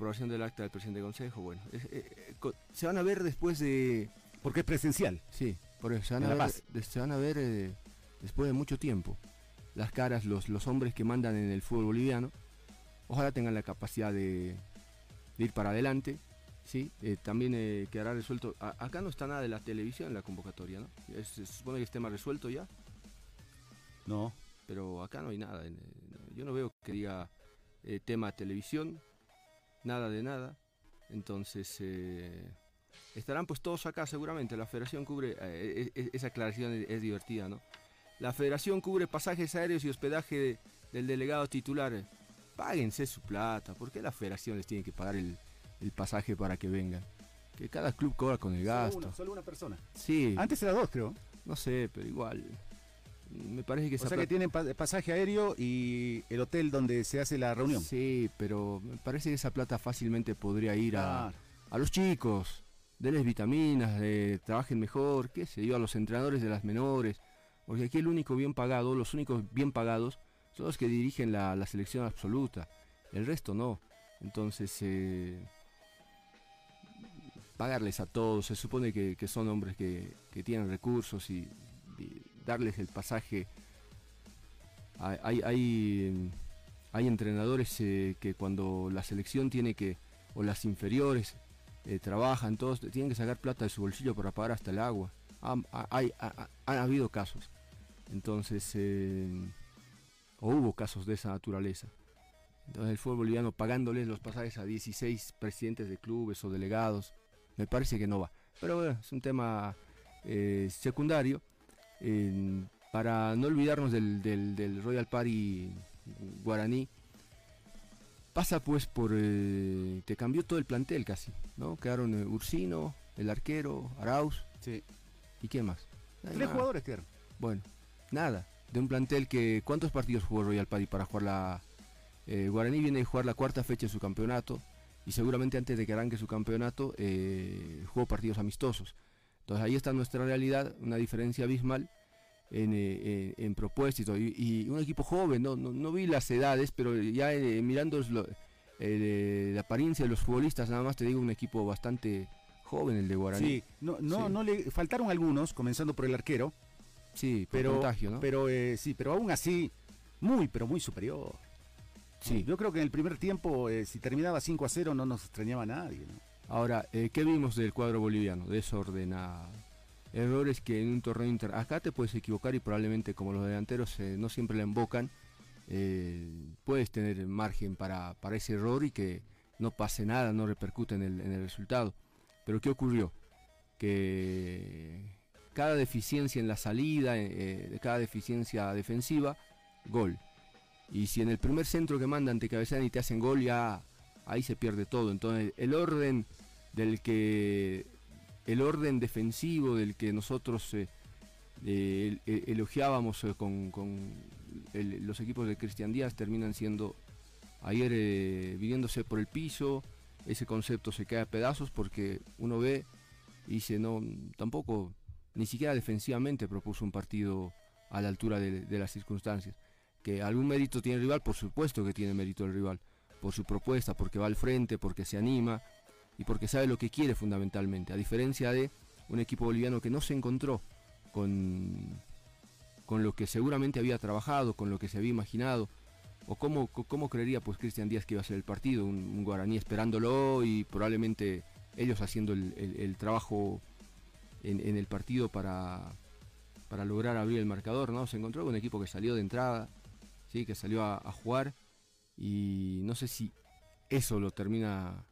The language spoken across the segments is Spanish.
aprobación del acta del presidente del consejo, bueno, es- eh, eh, se van a ver después de, Porque es presencial. sí, por eso, se van En a ver, Paz. de- se van a ver eh, después de mucho tiempo las caras, los, los hombres que mandan en el fútbol boliviano, ojalá tengan la capacidad de, de ir para adelante, sí, Eh, también eh, quedará resuelto, a- acá no está nada de la televisión en la convocatoria, ¿no? Es- se supone que esté más resuelto ya, No. pero acá no hay nada. Yo no veo que diga eh, tema televisión, nada de nada. Entonces, eh, estarán pues todos acá seguramente. La federación cubre, eh, e- e- esa aclaración es, es divertida, ¿no? La federación cubre pasajes aéreos y hospedaje de- del delegado titular. Páguense su plata. ¿Por qué la federación les tiene que pagar el, el pasaje para que vengan? Que cada club cobra con el Solo gasto. una, solo una persona. Sí, Antes era dos, creo. no sé, pero igual. Me parece que O sea que tienen pa- pasaje aéreo y el hotel donde se hace la reunión. Sí, pero me parece que esa plata fácilmente podría ir a, Ah, a los chicos. Denles vitaminas, de, trabajen mejor, qué sé yo, a los entrenadores de las menores. Porque aquí el único bien pagado, los únicos bien pagados, son los que dirigen la, la selección absoluta. El resto no. Entonces, eh, pagarles a todos, se supone que, que son hombres que, que tienen recursos y, y darles el pasaje. Hay, hay, entrenadores eh, que cuando la selección tiene que, o las inferiores, eh, trabajan, todos tienen que sacar plata de su bolsillo para pagar hasta el agua. Ha- hay, ha- habido casos. Entonces, eh, o hubo casos de esa naturaleza. Entonces el fútbol boliviano pagándoles los pasajes a 16 presidentes de clubes o delegados, me parece que no va. Pero bueno, es un tema secundario. Eh, para no olvidarnos del, del- del Royal Party guaraní, pasa pues por... eh, te cambió todo el plantel casi, ¿no? Quedaron eh, Ursino, el arquero, Arauz, sí. ¿y qué más? No Tres jugadores quedaron. Bueno, nada. De un plantel que... ¿Cuántos partidos jugó Royal Party para jugar la... eh, Guaraní viene a jugar la cuarta fecha de su campeonato y seguramente antes de que arranque su campeonato jugó partidos amistosos. Entonces ahí está nuestra realidad, una diferencia abismal en, eh, en- en propuesta y todo. Y, y un equipo joven, no, no, no vi las edades, pero ya eh, mirando lo- eh, la apariencia de los futbolistas, nada más te digo un equipo bastante joven el de Guaraní. Sí, no, no, Sí. no le faltaron algunos, comenzando por el arquero, Sí, por pero, contagio, ¿no? pero eh, sí, pero aún así, muy, pero muy superior. Sí. Yo creo que en el primer tiempo, eh, si terminaba 5 a 0, no nos extrañaba a nadie. ¿no? Ahora, eh, ¿qué vimos del cuadro boliviano? Desordenado. Errores que en un torneo inter... Acá te puedes equivocar y probablemente como los delanteros eh, no siempre la embocan, eh, puedes tener margen para, para ese error y que no pase nada, no repercute en el, en el resultado. Pero ¿qué ocurrió? Que cada deficiencia en la salida, eh, cada deficiencia defensiva, gol. Y si en el primer centro que mandan te cabecean y te hacen gol, ya ahí se pierde todo. Entonces el orden del que el orden defensivo del que nosotros eh, eh, el- el- elogiábamos eh, con, los equipos de Cristian Díaz terminan siendo ayer eh, viniéndose por el piso. Ese concepto se cae a pedazos porque uno ve y dice no tampoco ni siquiera defensivamente propuso un partido a la altura de, de las circunstancias que algún mérito tiene el rival por supuesto que tiene mérito el rival por su propuesta porque va al frente porque se anima y porque sabe lo que quiere fundamentalmente, a diferencia de un equipo boliviano que no se encontró con, con lo que seguramente había trabajado, con lo que se había imaginado, o cómo, cómo creería pues Cristian Díaz que iba a ser el partido, un, guaraní esperándolo y probablemente ellos haciendo el, trabajo en, el partido para, para lograr abrir el marcador, ¿no? Se encontró con un equipo que salió de entrada, ¿sí? que salió a jugar y no sé si eso lo termina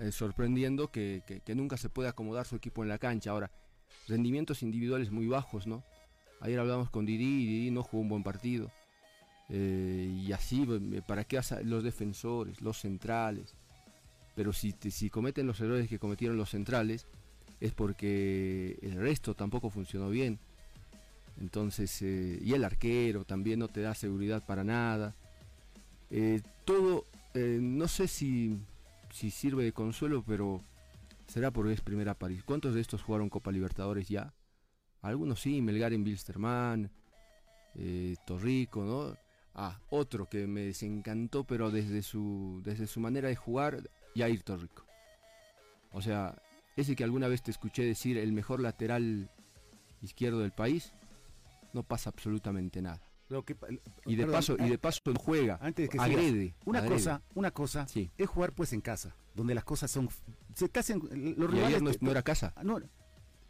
eh, sorprendiendo que, nunca se puede acomodar su equipo en la cancha. Ahora, rendimientos individuales muy bajos, ¿no? Ayer hablamos con Didi y Didi no jugó un buen partido. Eh, y así, eh, ¿para qué los defensores, los centrales? Pero si, si cometen los errores que cometieron los centrales, es porque el resto tampoco funcionó bien. Entonces, y el arquero también no te da seguridad para nada. Eh, todo, eh, no sé si, si sirve de consuelo, pero será porque es primera París. ¿Cuántos de estos jugaron Copa Libertadores ya? Algunos sí, Melgar en Bilsterman, eh, Torrico, ¿no? Ah, otro que me desencantó, pero desde su, desde su manera de jugar, Yair Torrico. O sea, ese que alguna vez te escuché decir el mejor lateral izquierdo del país, no pasa absolutamente nada. Y de paso y de paso no juega, antes que agrede. una cosa, una cosa es jugar pues en casa, donde las cosas son se casan los rivales no, no, era casa. Ah, no,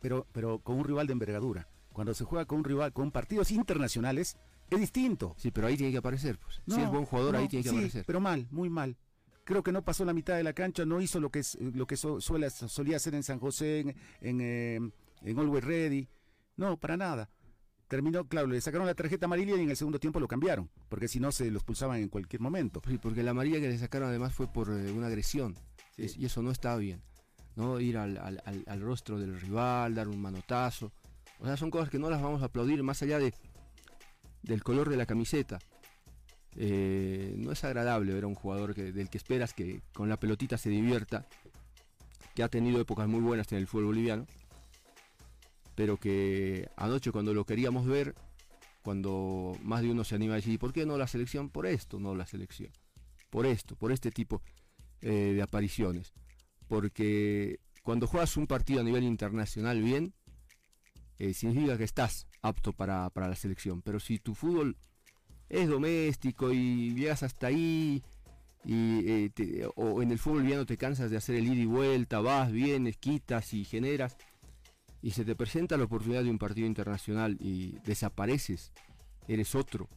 pero pero con un rival de envergadura. Cuando se juega con un rival con partidos internacionales es distinto. Sí, pero ahí tiene que aparecer. Pues. si es buen jugador, ahí tiene que sí, Pero mal, muy mal. Creo que no pasó la mitad de la cancha, no hizo lo que, es, lo que suele, solía hacer en San José, en, en, eh, en Always Ready. No, para nada. Terminó, claro, le sacaron la tarjeta amarilla y en el segundo tiempo lo cambiaron, porque si no se lo expulsaban en cualquier momento. Sí, porque la amarilla que le sacaron además fue por eh, una agresión, y eso no estaba bien. ¿no? Ir al, al, rostro del rival, dar un manotazo. O sea, son cosas que no las vamos a aplaudir más allá de, del color de la camiseta. Eh, no es agradable ver a un jugador que, del que esperas que con la pelotita se divierta, que ha tenido épocas muy buenas en el fútbol boliviano, pero que anoche cuando lo queríamos ver, cuando más de uno se anima a decir, ¿por qué no la selección? Por esto no la selección, por esto, por este tipo eh, de apariciones, porque cuando juegas un partido a nivel internacional bien, eh, significa que estás apto para, para, la selección, pero si tu fútbol es doméstico y llegas hasta ahí, y, eh, o en el fútbol boliviano te cansas de hacer el ida y vuelta, vas, vienes, quitas y generas, y se te presenta la oportunidad de un partido internacional y desapareces, eres otro,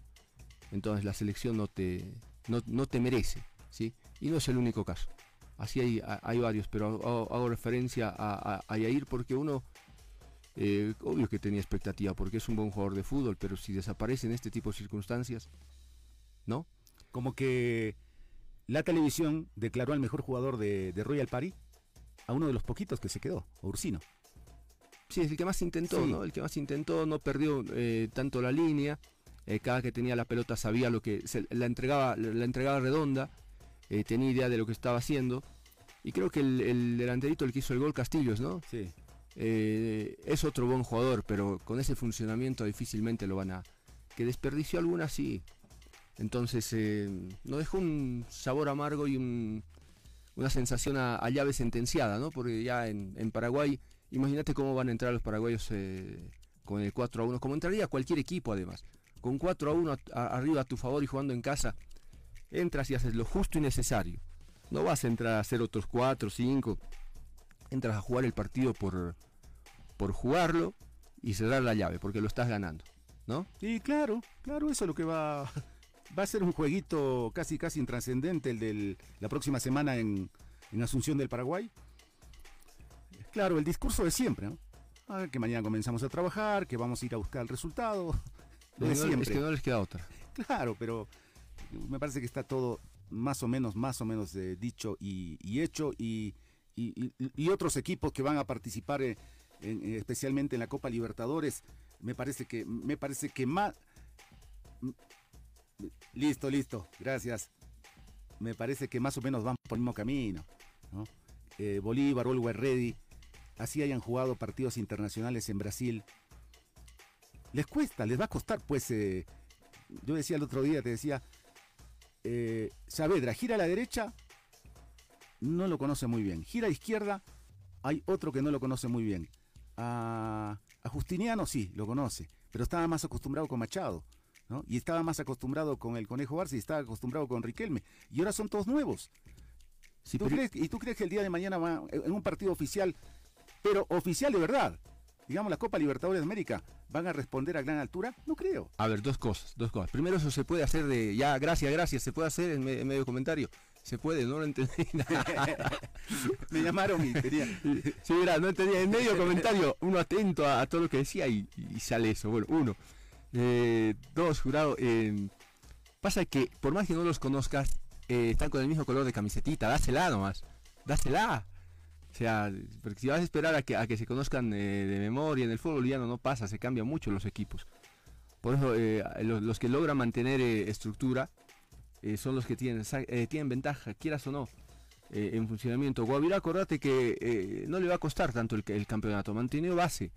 entonces la selección no te, no, te merece, ¿sí? Y no es el único caso. Así hay, hay varios, pero hago, referencia a, a, Yair porque uno, eh, obvio que tenía expectativa, porque es un buen jugador de fútbol, pero si desaparece en este tipo de circunstancias, ¿no? Como que la televisión declaró al mejor jugador de, de Royal Party a uno de los poquitos que se quedó, Ursino. Sí, es el que más intentó, ¿no? El que más intentó, no perdió eh, tanto la línea. Eh, cada que tenía la pelota sabía lo que se, la entregaba, la entregaba redonda, eh, tenía idea de lo que estaba haciendo. Y creo que el, delanterito, el que hizo el gol Castillos, ¿no? Sí. es otro buen jugador, pero con ese funcionamiento difícilmente lo van a. Que desperdició alguna, sí. Entonces, nos dejó un sabor amargo y una sensación a, llave sentenciada, ¿no? Porque ya en, en Paraguay Imagínate cómo van a entrar los paraguayos eh, con el 4 a 1, como entraría cualquier equipo además. Con 4 a 1 arriba a tu favor y jugando en casa, entras y haces lo justo y necesario. No vas a entrar a hacer otros 4, 5. Entras a jugar el partido por, por jugarlo y cerrar la llave, porque lo estás ganando. ¿No? Y claro, claro, eso es lo que va, va a ser un jueguito casi casi intrascendente el de la próxima semana en, en Asunción del Paraguay. Claro, el discurso de siempre, ¿no? que mañana comenzamos a trabajar, que vamos a ir a buscar el resultado. de siempre. Es que no les queda otra. Claro, pero me parece que está todo más o menos, más o menos eh, dicho y, hecho y, otros equipos que van a participar eh, especialmente en la Copa Libertadores, me parece que, me parece que más... Listo, listo, gracias. Me parece que más o menos van por el mismo camino. ¿no? Eh, Bolívar, Olwer Ready, así hayan jugado partidos internacionales en Brasil, les cuesta, les va a costar, pues, eh, yo decía el otro día, te decía, eh, Saavedra, gira a la derecha, no lo conoce muy bien, gira a la izquierda, hay otro que no lo conoce muy bien, a, Justiniano sí, lo conoce, pero estaba más acostumbrado con Machado. ¿no? Y estaba más acostumbrado con el Conejo Barça y estaba acostumbrado con Riquelme. Y ahora son todos nuevos. ¿Y tú crees que el día de mañana va, en un partido oficial pero oficial de verdad. Digamos, la Copa Libertadores de América, ¿van a responder a gran altura? No creo. A ver, dos cosas, dos cosas. Primero, eso se puede hacer de, ya, gracias, gracias, se puede hacer en, medio comentario. Se puede, no lo entendí Me llamaron y quería. Sí, mira, no entendía. En medio comentario, uno atento a, todo lo que decía y, sale eso. Bueno, uno. Eh, dos, jurado. Eh, pasa que, por más que no los conozcas, eh, están con el mismo color de camisetita. Dásela nomás. Dásela. O sea, porque si vas a esperar a que, a que se conozcan eh, de memoria en el fútbol ya no pasa, se cambian mucho los equipos. Por eso eh, los, que logran mantener eh, estructura son los que tienen, tienen ventaja, quieras o no, en funcionamiento. Guavirá, acordate que no le va a costar tanto el, el campeonato, mantuvo base,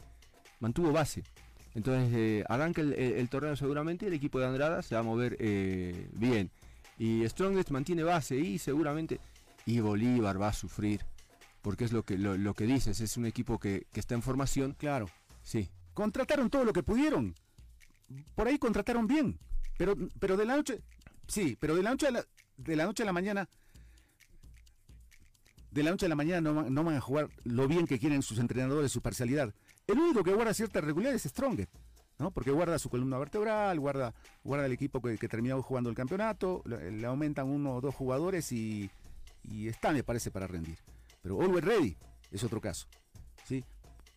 mantuvo base. Entonces arranca el, torneo seguramente el equipo de Andrada se va a mover bien. Y Strongest mantiene base y seguramente y Bolívar va a sufrir, porque es lo que, lo, que dices, es un equipo que, está en formación. Claro. Sí. Contrataron todo lo que pudieron. Por ahí contrataron bien, pero, pero de la noche, sí, pero de la noche a la, de la noche a la mañana de la noche a la mañana no, no, van a jugar lo bien que quieren sus entrenadores, su parcialidad. El único que guarda cierta regularidad es Strongest. ¿no? Porque guarda su columna vertebral, guarda, guarda el equipo que, terminó jugando el campeonato, le, aumentan uno o dos jugadores y, está, me parece, para rendir. Pero Always Ready es otro caso. ¿sí?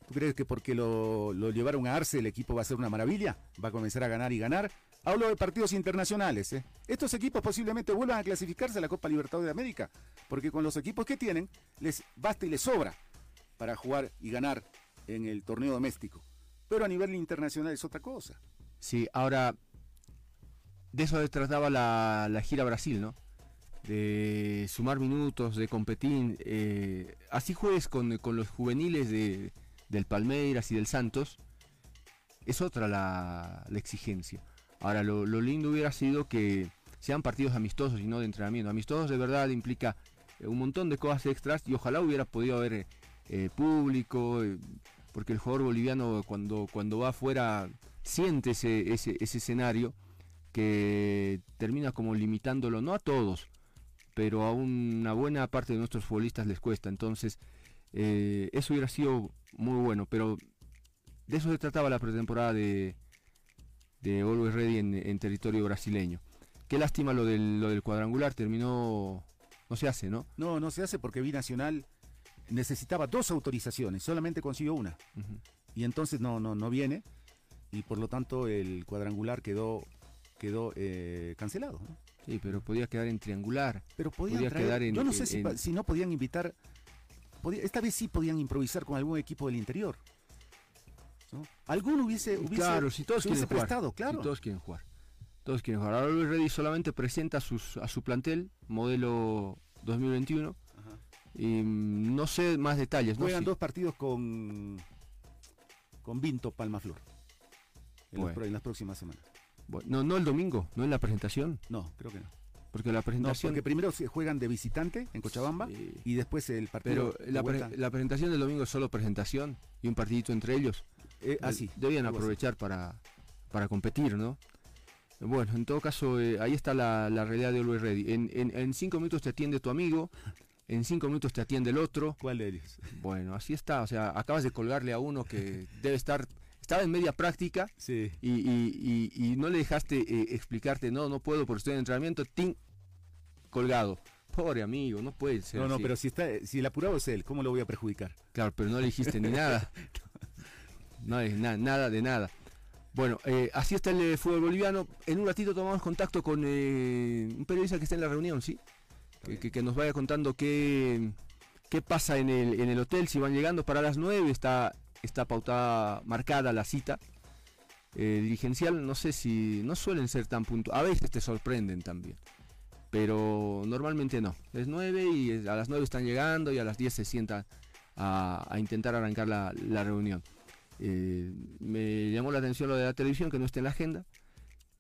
¿Tú crees que porque lo, llevaron a Arce el equipo va a ser una maravilla? ¿Va a comenzar a ganar y ganar? Hablo de partidos internacionales. ¿eh? Estos equipos posiblemente vuelvan a clasificarse a la Copa Libertadores de América, porque con los equipos que tienen les basta y les sobra para jugar y ganar en el torneo doméstico pero a nivel internacional es otra cosa. Sí, ahora, de eso se trataba la, gira Brasil, ¿no? De sumar minutos, de competir. Eh, así juegues con, los juveniles de, del Palmeiras y del Santos, es otra la, exigencia. Ahora, lo, lindo hubiera sido que sean partidos amistosos y no de entrenamiento. Amistosos de verdad implica eh, un montón de cosas extras y ojalá hubiera podido haber eh, público, porque el jugador boliviano cuando, cuando va afuera siente ese, ese, escenario que termina como limitándolo, no a todos, pero a una buena parte de nuestros futbolistas les cuesta. Entonces, eh, eso hubiera sido muy bueno, pero de eso se trataba la pretemporada de, de Always Ready en, territorio brasileño. Qué lástima lo del, lo del cuadrangular, terminó, no se hace, ¿no? No, no se hace porque Binacional necesitaba dos autorizaciones, solamente consiguió una. Y entonces no, no, no viene y por lo tanto el cuadrangular quedó, quedó eh, cancelado. Sí, pero podía quedar en triangular. Pero podía quedar en, Yo no sé si, no podían invitar. esta vez sí podían improvisar con algún equipo del interior. Alguno hubiese, hubiese, claro, si todos quieren prestado, claro. todos quieren jugar. Todos quieren jugar. Ahora Luis Reddy solamente presenta sus, a su plantel, modelo 2021, y mm, no sé más detalles. Juegan dos partidos con, con Vinto Palmaflor en, en las próximas semanas. No, no el domingo, no en la presentación. No, creo que no. Porque la presentación. porque primero se juegan de visitante en Cochabamba y después el partido. Pero la, presentación del domingo es solo presentación y un partidito entre ellos. Eh, así. Debían aprovechar para, para competir, ¿no? Bueno, en todo caso, eh, ahí está la, realidad de Always Ready. En, en, cinco minutos te atiende tu amigo, en cinco minutos te atiende el otro. ¿Cuál de ellos? Bueno, así está, o sea, acabas de colgarle a uno que debe estar, estaba en media práctica sí. y, no le dejaste eh, explicarte, no, no puedo porque estoy en entrenamiento, ¡ting! colgado. Pobre amigo, no puede ser. No, no, pero si está, si el apurado es él, ¿cómo lo voy a perjudicar? Claro, pero no le dijiste ni nada. No, nada de nada. Bueno, eh, así está el eh, fútbol boliviano. En un ratito tomamos contacto con un periodista que está en la reunión, ¿sí? que, nos vaya contando qué, qué pasa en el, en el hotel, si van llegando para las 9, está, está pautada, marcada la cita. Eh, dirigencial, no sé si, no suelen ser tan puntuales, a veces te sorprenden también, pero normalmente no. Es 9 y a las 9 están llegando y a las 10 se sientan a, intentar arrancar la, reunión. Eh, me llamó la atención lo de la televisión, que no esté en la agenda.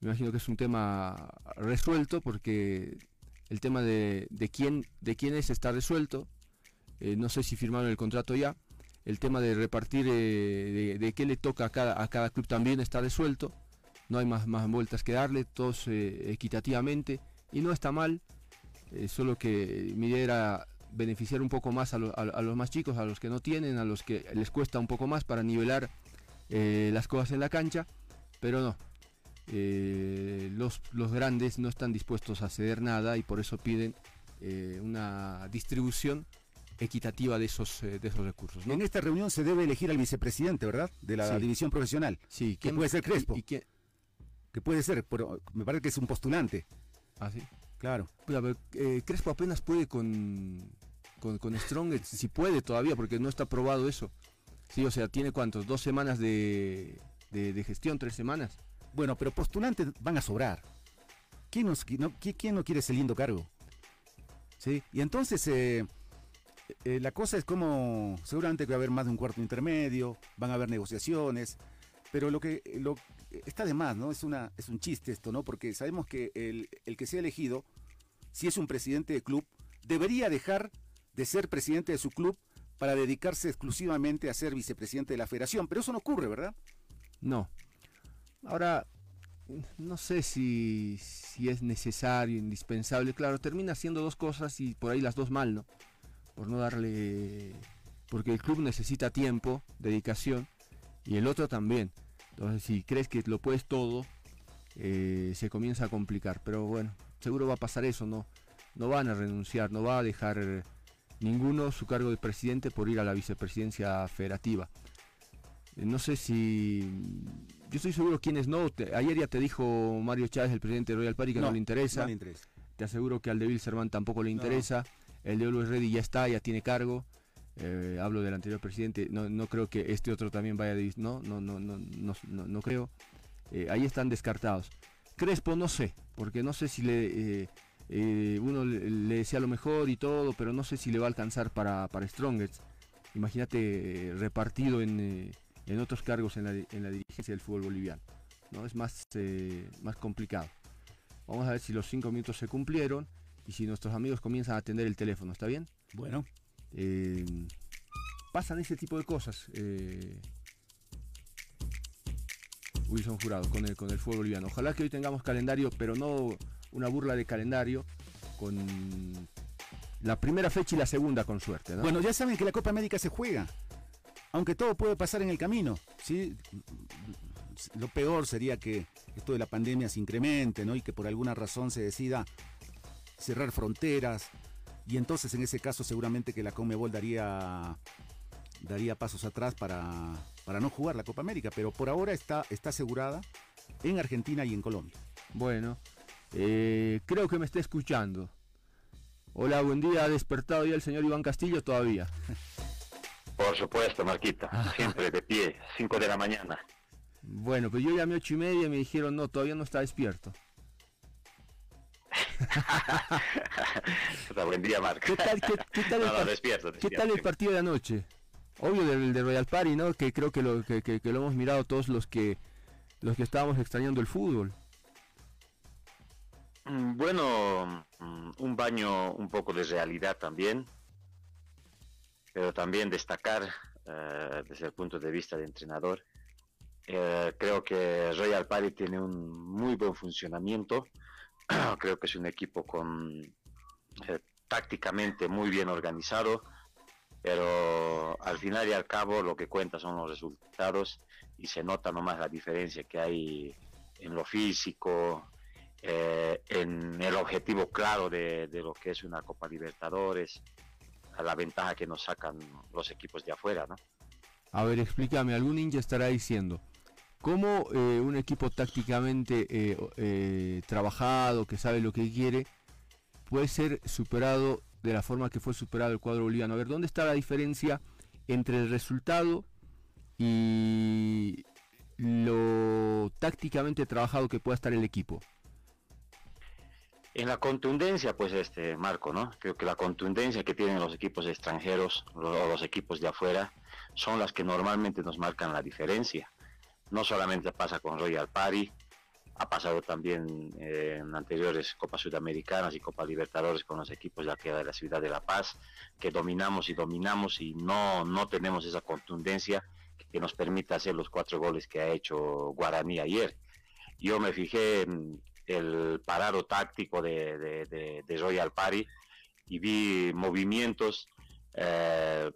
Me imagino que es un tema resuelto porque el tema de, quién, de quiénes está resuelto. Eh, no sé si firmaron el contrato ya. El tema de repartir eh, de, qué le toca a cada, a cada club también está resuelto. No hay más, más vueltas que darle, todos eh, equitativamente. Y no está mal. solo que mi idea era beneficiar un poco más a, a, los más chicos, a los que no tienen, a los que les cuesta un poco más para nivelar las cosas en la cancha. Pero no, eh, los, los grandes no están dispuestos a ceder nada y por eso piden eh, una distribución equitativa de esos, eh, de esos recursos. En esta reunión se debe elegir al vicepresidente, ¿verdad? De la división profesional. Sí, que puede ser Crespo. Y, que puede ser, pero me parece que es un postulante. Ah, sí. Claro. Crespo apenas puede con, con, Strong, si puede todavía, porque no está aprobado eso. Sí, o sea, tiene cuántos, dos semanas de, de gestión, tres semanas. Bueno, pero postulantes van a sobrar. ¿Quién, no, ¿quién no quiere ese lindo cargo? ¿Sí? Y entonces eh, eh, la cosa es como, seguramente que va a haber más de un cuarto intermedio, van a haber negociaciones, pero lo que está de más, ¿no? Es un chiste esto, ¿no? Porque sabemos que el, el que sea elegido, si es un presidente de club, debería dejar de ser presidente de su club para dedicarse exclusivamente a ser vicepresidente de la federación, pero eso no ocurre, ¿verdad? No. Ahora, no sé si, si es necesario, indispensable. Claro, termina haciendo dos cosas y por ahí las dos mal, ¿no? Por no darle... Porque el club necesita tiempo, dedicación, y el otro también. Entonces, si crees que lo puedes todo, eh, se comienza a complicar. Pero bueno, seguro va a pasar eso, ¿no? No van a renunciar, no va a dejar ninguno su cargo de presidente por ir a la vicepresidencia federativa. Eh, no sé si. Yo estoy seguro quienes no. ayer ya te dijo Mario Chávez, el presidente de Royal Party, que no, le interesa. Te aseguro que al de Serván tampoco le interesa. El de Always Ready ya está, ya tiene cargo. Eh, hablo del anterior presidente. No, creo que este otro también vaya de. No, no, no, no, no, no creo. Eh, ahí están descartados. Crespo no sé, porque no sé si le. uno le, desea lo mejor y todo, pero no sé si le va a alcanzar para, para Strongest. Imagínate repartido en en otros cargos en la, dirigencia del fútbol boliviano. ¿no? Es más, eh, más complicado. Vamos a ver si los cinco minutos se cumplieron y si nuestros amigos comienzan a atender el teléfono, ¿está bien? Bueno. Eh, pasan ese tipo de cosas. Eh, Wilson Jurado con el, con el fútbol boliviano. Ojalá que hoy tengamos calendario, pero no una burla de calendario con la primera fecha y la segunda con suerte. Bueno, ya saben que la Copa América se juega aunque todo puede pasar en el camino, ¿sí? Lo peor sería que esto de la pandemia se incremente, ¿no? Y que por alguna razón se decida cerrar fronteras. Y entonces en ese caso seguramente que la Comebol daría, daría pasos atrás para, para no jugar la Copa América. Pero por ahora está, está asegurada en Argentina y en Colombia. Bueno, eh, creo que me está escuchando. Hola, buen día. ¿Ha despertado ya el señor Iván Castillo todavía? Por supuesto, Marquita, siempre de pie, 5 de la mañana. Bueno, pues yo llamé ocho y media y me dijeron, no, todavía no está despierto. Buen día, Marco. ¿Qué tal, el, partido de anoche? Obvio del de Royal Party, ¿no? Que creo que lo, que, que, lo hemos mirado todos los que los que estábamos extrañando el fútbol. Mm, bueno, mm, un baño un poco de realidad también pero también destacar eh, desde el punto de vista de entrenador. Eh, creo que Royal Party tiene un muy buen funcionamiento. creo que es un equipo con eh, tácticamente muy bien organizado, pero al final y al cabo lo que cuenta son los resultados y se nota nomás la diferencia que hay en lo físico, en el objetivo claro de, de, lo que es una Copa Libertadores, a la ventaja que nos sacan los equipos de afuera, ¿no? A ver, explícame, algún hincha estará diciendo, ¿cómo eh, un equipo tácticamente eh, eh, trabajado, que sabe lo que quiere, puede ser superado de la forma que fue superado el cuadro boliviano? A ver, ¿dónde está la diferencia entre el resultado y lo tácticamente trabajado que pueda estar el equipo? En la contundencia, pues este Marco, ¿no? Creo que la contundencia que tienen los equipos extranjeros o los equipos de afuera son las que normalmente nos marcan la diferencia. No solamente pasa con Royal Party, ha pasado también eh, en anteriores Copas Sudamericanas y Copas Libertadores con los equipos de aquí de la ciudad de La Paz, que dominamos y dominamos y no, no tenemos esa contundencia que nos permita hacer los cuatro goles que ha hecho Guaraní ayer. Yo me fijé en el parado táctico de, Royal Party y vi movimientos eh,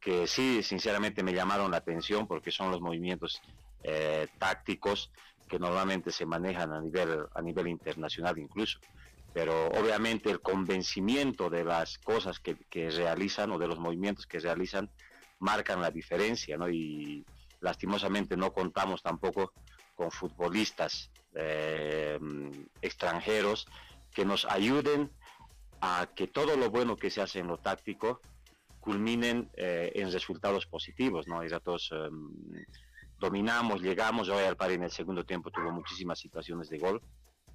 que sí, sinceramente me llamaron la atención porque son los movimientos eh, tácticos que normalmente se manejan a nivel, a nivel internacional incluso. Pero obviamente el convencimiento de las cosas que, realizan o de los movimientos que realizan marcan la diferencia, ¿no? Y lastimosamente no contamos tampoco con futbolistas eh, extranjeros que nos ayuden a que todo lo bueno que se hace en lo táctico culminen eh, en resultados positivos, ¿no? Y todos em, dominamos, llegamos, hoy al par en el segundo tiempo tuvo muchísimas situaciones de gol,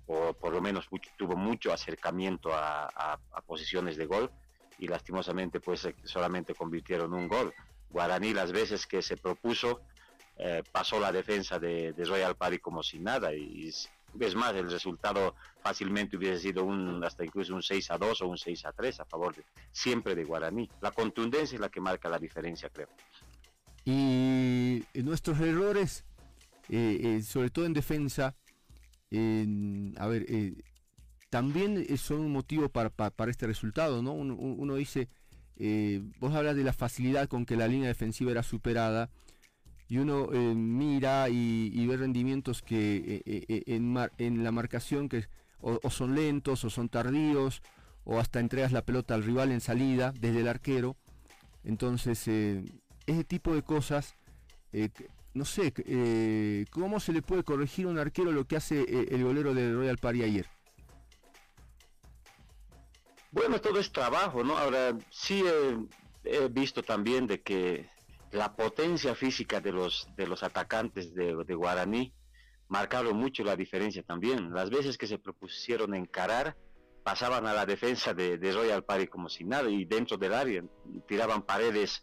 o por lo menos tuvo mucho acercamiento a, posiciones de gol, y lastimosamente pues solamente convirtieron un gol. Guaraní las veces que se propuso eh, pasó la defensa de, Royal Party como sin nada y, Es más, el resultado fácilmente hubiese sido un, hasta incluso un 6 a 2 o un 6 a 3 a favor siempre de Guaraní. La contundencia es la que marca la diferencia, creo. Y nuestros errores, eh, eh, sobre todo en defensa, a ver, eh, también son un motivo para, este resultado, ¿no? Uno, dice, vos hablas de la facilidad con que la línea defensiva era superada, y uno mira y, ve rendimientos que en, en, la marcación que o, son lentos o son tardíos o hasta entregas la pelota al rival en salida desde el arquero. Entonces, ese tipo de cosas, eh, no sé, eh, ¿cómo se le puede corregir a un arquero lo que hace eh, el golero de Royal Party ayer? Bueno, todo es trabajo, ¿no? Ahora, sí he, visto también de que la potencia física de los, de los atacantes de, Guaraní marcaron mucho la diferencia también. Las veces que se propusieron encarar, pasaban a la defensa de, de Royal Party como si nada y dentro del área tiraban paredes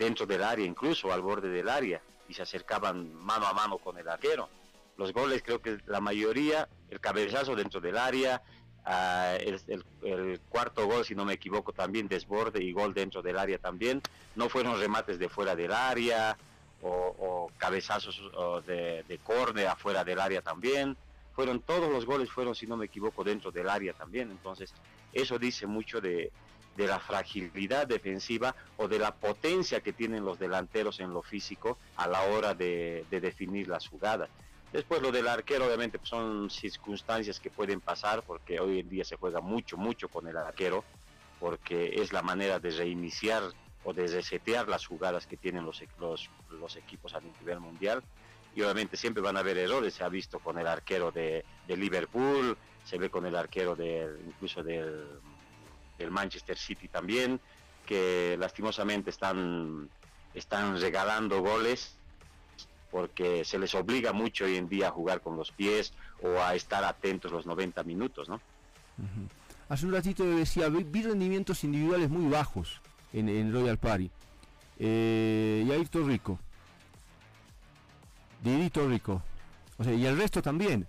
dentro del área, incluso al borde del área, y se acercaban mano a mano con el arquero. Los goles, creo que la mayoría, el cabezazo dentro del área, ah, el, cuarto gol, si no me equivoco, también desborde y gol dentro del área también. No fueron remates de fuera del área o, cabezazos de, de córner afuera del área también. Fueron todos los goles, fueron, si no me equivoco, dentro del área también. Entonces, eso dice mucho de, de la fragilidad defensiva o de la potencia que tienen los delanteros en lo físico a la hora de, definir las jugadas. Después lo del arquero obviamente pues, son circunstancias que pueden pasar porque hoy en día se juega mucho, mucho con el arquero porque es la manera de reiniciar o de resetear las jugadas que tienen los, equipos a nivel mundial y obviamente siempre van a haber errores, se ha visto con el arquero de, de Liverpool, se ve con el arquero de, incluso del el Manchester City también, que lastimosamente están, están regalando goles porque se les obliga mucho hoy en día a jugar con los pies o a estar atentos los 90 minutos, ¿no? Hace un ratito decía, vi, rendimientos individuales muy bajos en, Royal Party. Eh, y Ayrton Rico. Didito Rico. O sea, y el resto también.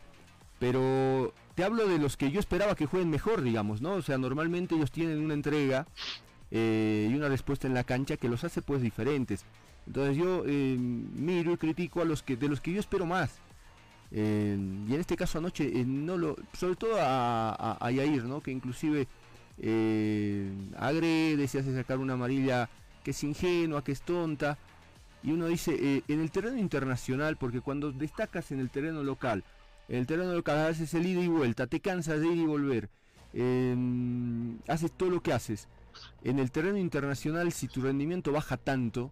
Pero te hablo de los que yo esperaba que jueguen mejor, digamos, ¿no? O sea, normalmente ellos tienen una entrega eh, y una respuesta en la cancha que los hace pues diferentes. Entonces yo eh, miro y critico a los que de los que yo espero más. Eh, y en este caso anoche no lo, sobre todo a, a, Yair, ¿no? Que inclusive agrede, se hace sacar una amarilla que es ingenua, que es tonta. Y uno dice, en el terreno internacional, porque cuando destacas en el terreno local, el terreno local haces el ida y vuelta, te cansas de ir y volver, em, haces todo lo que haces. En el terreno internacional, si tu rendimiento baja tanto,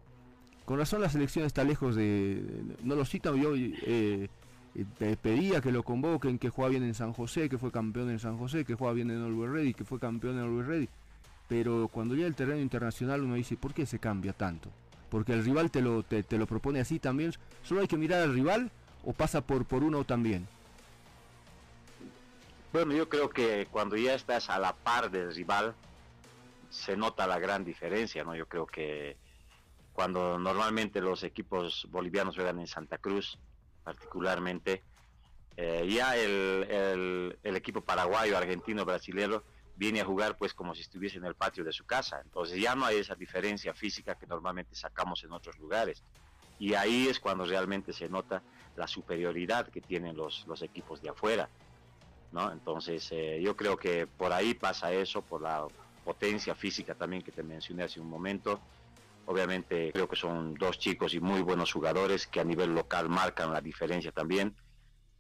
con razón la selección está lejos de. No lo cito yo. Eh, eh, pedía que lo convoquen, que juega bien en San José, que fue campeón en San José, que juega bien en Always Ready, que fue campeón en Always Ready. Pero cuando llega el terreno internacional uno dice, ¿por qué se cambia tanto? Porque el rival te lo, te, lo propone así también. Solo hay que mirar al rival o pasa por, por uno también. Bueno, yo creo que cuando ya estás a la par del rival, se nota la gran diferencia, ¿no? Yo creo que cuando normalmente los equipos bolivianos juegan en Santa Cruz, particularmente, eh, ya el, equipo paraguayo, argentino, brasileño viene a jugar pues como si estuviese en el patio de su casa. Entonces ya no hay esa diferencia física que normalmente sacamos en otros lugares. Y ahí es cuando realmente se nota la superioridad que tienen los, los equipos de afuera. ¿No? Entonces, eh, yo creo que por ahí pasa eso, por la potencia física también que te mencioné hace un momento. Obviamente creo que son dos chicos y muy buenos jugadores que a nivel local marcan la diferencia también,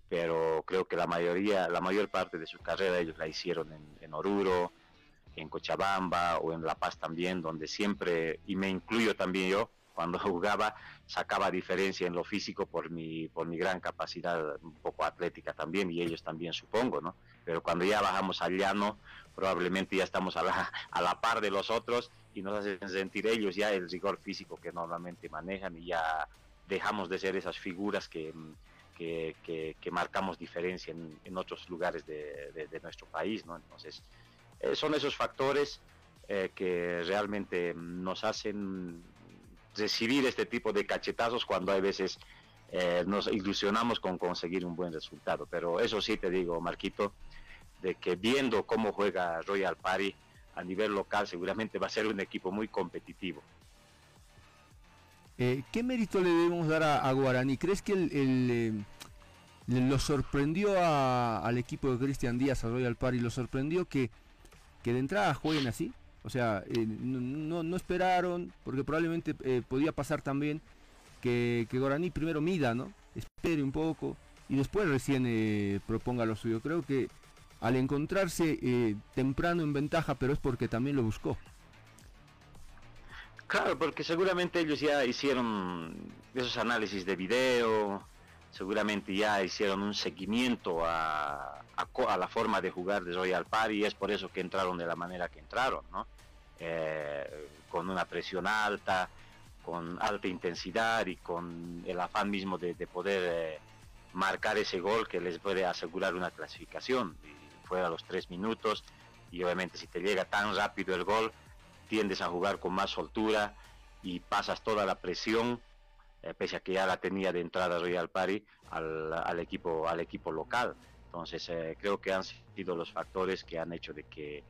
pero creo que la mayoría, la mayor parte de su carrera ellos la hicieron en, en Oruro, en Cochabamba o en La Paz también, donde siempre, y me incluyo también yo, cuando jugaba sacaba diferencia en lo físico por mi, por mi gran capacidad un poco atlética también y ellos también supongo, ¿no? Pero cuando ya bajamos al llano, probablemente ya estamos a la, a la par de los otros y nos hacen sentir ellos ya el rigor físico que normalmente manejan y ya dejamos de ser esas figuras que, que, que, marcamos diferencia en, en otros lugares de, de, nuestro país, ¿no? Entonces, eh, son esos factores eh, que realmente nos hacen recibir este tipo de cachetazos cuando hay veces eh, nos ilusionamos con conseguir un buen resultado. Pero eso sí te digo, Marquito, de que viendo cómo juega Royal Party a nivel local, seguramente va a ser un equipo muy competitivo. Eh, ¿Qué mérito le debemos dar a, Guaraní? ¿Crees que el, lo sorprendió al equipo de Cristian Díaz, a Royal Party, lo sorprendió que, que de entrada jueguen así? O sea, eh, no, no, esperaron, porque probablemente podía pasar también que, que Guaraní primero mida, ¿no? Espere un poco y después recién eh, proponga lo suyo. Creo que al encontrarse eh, temprano en ventaja, pero es porque también lo buscó. Claro, porque seguramente ellos ya hicieron esos análisis de video, seguramente ya hicieron un seguimiento a, a, la forma de jugar de Royal Party es por eso que entraron de la manera que entraron, ¿no? Eh, con una presión alta, con alta intensidad y con el afán mismo de, poder eh, marcar ese gol que les puede asegurar una clasificación. Y fuera los tres minutos y obviamente si te llega tan rápido el gol, tiendes a jugar con más soltura y pasas toda la presión, eh, pese a que ya la tenía de entrada Royal Party, al, equipo, al equipo local. Entonces eh, creo que han sido los factores que han hecho de que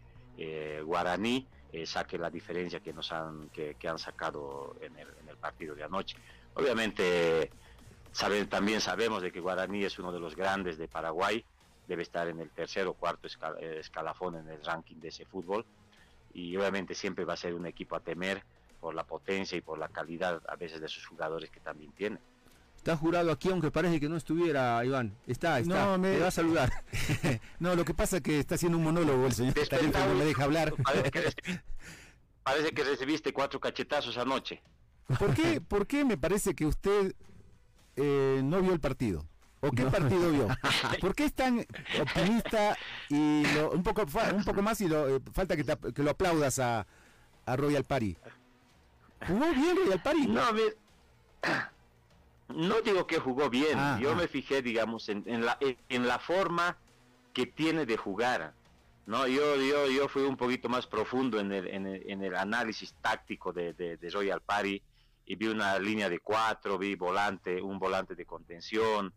Guaraní eh, saque la diferencia que nos han que, han sacado en el, partido de anoche. Obviamente también sabemos de que Guaraní es uno de los grandes de Paraguay, debe estar en el tercer o cuarto eh, escalafón en el ranking de ese fútbol y obviamente siempre va a ser un equipo a temer por la potencia y por la calidad a veces de sus jugadores que también tiene. Está jurado aquí, aunque parece que no estuviera, Iván. Está, está. No, me... va a saludar. no, lo que pasa es que está haciendo un monólogo el señor. no me deja hablar. Parece que, recibiste, cuatro cachetazos anoche. ¿Por qué, ¿Por qué me parece que usted eh, no vio el partido? ¿O qué partido vio? ¿Por qué es tan optimista y un poco un poco más y lo, eh, falta que, que, lo aplaudas a, a Royal Party? ¿Jugó bien Royal Party? No, a ver no digo que jugó bien, ah, yo ah. me fijé, digamos, en, la, en la forma que tiene de jugar. No, yo, yo, yo fui un poquito más profundo en el, en el, análisis táctico de, de, Royal Party y vi una línea de cuatro, vi volante, un volante de contención,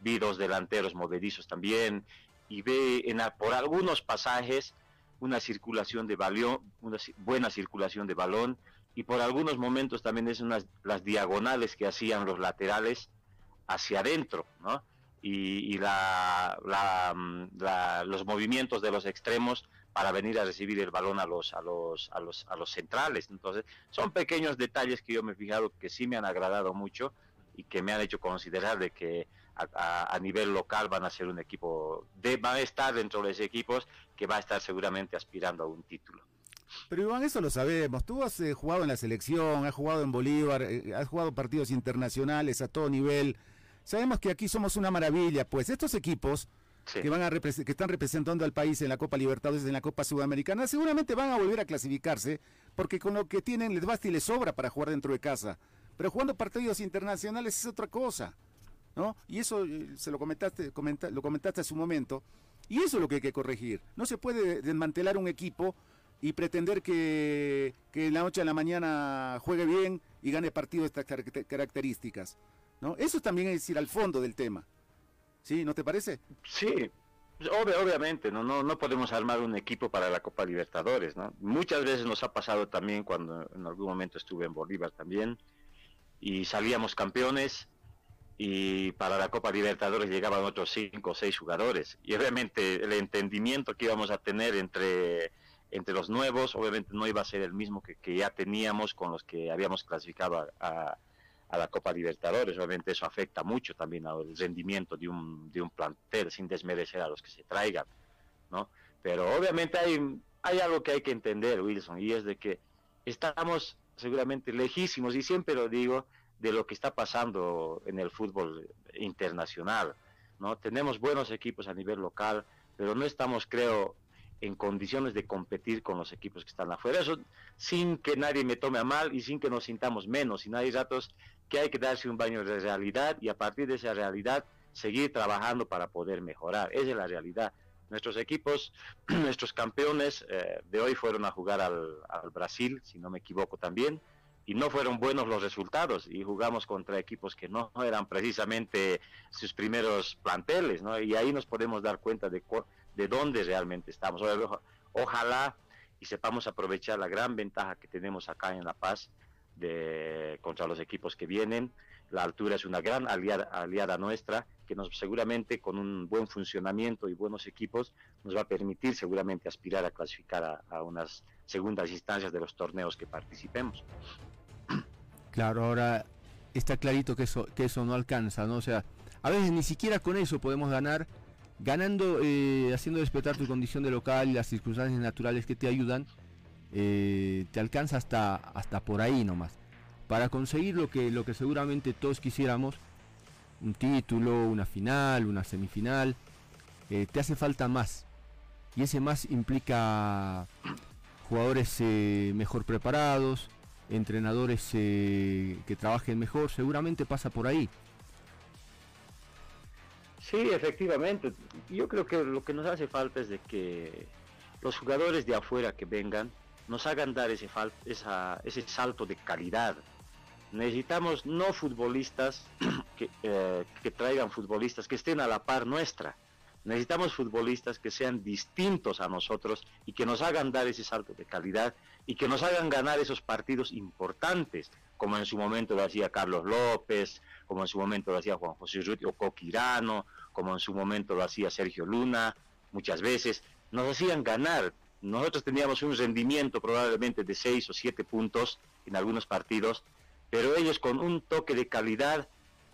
vi dos delanteros movedizos también y vi en, por algunos pasajes una circulación de balón, una buena circulación de balón y por algunos momentos también es unas las diagonales que hacían los laterales hacia adentro, ¿no? Y, la, mm, la, los movimientos de los extremos para venir a recibir el balón a los, a los, a los, a los centrales. Entonces, son pequeños detalles que yo me he fijado que sí me han agradado mucho y que me han hecho considerar de que a, a, nivel local van a ser un equipo, de, van a estar dentro de ese equipos que va a estar seguramente aspirando a un título. Pero Iván, eso lo sabemos. Tú has eh, jugado en la selección, has jugado en Bolívar, eh, has jugado partidos internacionales a todo nivel. Sabemos que aquí somos una maravilla, pues estos equipos que van a que están representando al país en la Copa Libertadores, en la Copa Sudamericana, seguramente van a volver a clasificarse, porque con lo que tienen les basta y les sobra para jugar dentro de casa. Pero jugando partidos internacionales es otra cosa, ¿no? Y eso eh, se lo comentaste, lo comentaste hace un momento, y eso es lo que hay que corregir. No se puede desmantelar un equipo y pretender que, que en la noche a la mañana juegue bien y gane partido de estas características. ¿no? Eso también es ir al fondo del tema. ¿Sí? ¿No te parece? Sí, obviamente, ¿no? No, no podemos armar un equipo para la Copa Libertadores. ¿no? Muchas veces nos ha pasado también cuando en algún momento estuve en Bolívar también y salíamos campeones y para la Copa Libertadores llegaban otros cinco o seis jugadores. Y obviamente el entendimiento que íbamos a tener entre entre los nuevos, obviamente no iba a ser el mismo que, ya teníamos con los que habíamos clasificado a, la Copa Libertadores. Obviamente eso afecta mucho también al rendimiento de un, de un plantel, sin desmerecer a los que se traigan, ¿no? Pero obviamente hay, hay algo que hay que entender, Wilson, y es de que estamos seguramente lejísimos, y siempre lo digo, de lo que está pasando en el fútbol internacional, ¿no? Tenemos buenos equipos a nivel local, pero no estamos, creo, en condiciones de competir con los equipos que están afuera. Eso sin que nadie me tome a mal y sin que nos sintamos menos. Y hay datos que hay que darse un baño de realidad y a partir de esa realidad seguir trabajando para poder mejorar. Esa es la realidad. Nuestros equipos, nuestros campeones eh, de hoy fueron a jugar al, Brasil, si no me equivoco también, y no fueron buenos los resultados y jugamos contra equipos que no eran precisamente sus primeros planteles, ¿no? Y ahí nos podemos dar cuenta de, de dónde realmente estamos. Ojalá y sepamos aprovechar la gran ventaja que tenemos acá en La Paz de, contra los equipos que vienen. La altura es una gran aliada, aliada nuestra que nos seguramente con un buen funcionamiento y buenos equipos nos va a permitir seguramente aspirar a clasificar a, unas segundas instancias de los torneos que participemos. Claro, ahora está clarito que eso, que eso no alcanza, ¿no? O sea, a veces ni siquiera con eso podemos ganar, ganando, eh, haciendo respetar tu condición de local y las circunstancias naturales que te ayudan, eh, te alcanza hasta, hasta por ahí nomás. Para conseguir lo que, lo que seguramente todos quisiéramos, un título, una final, una semifinal, eh, te hace falta más. Y ese más implica jugadores mejor preparados, entrenadores que trabajen mejor, seguramente pasa por ahí. Sí, efectivamente. Yo creo que lo que nos hace falta es de que los jugadores de afuera que vengan nos hagan dar ese, ese salto de calidad necesitamos no futbolistas eh, que, traigan futbolistas que estén a la par nuestra. Necesitamos futbolistas que sean distintos a nosotros y que nos hagan dar ese salto de calidad y que nos hagan ganar esos partidos importantes, como en su momento lo hacía Carlos López, como en su momento lo hacía Juan José Ruti o Coquirano, como en su momento lo hacía Sergio Luna, muchas veces. Nos hacían ganar. Nosotros teníamos un rendimiento probablemente de seis o siete puntos en algunos partidos pero ellos con un toque de calidad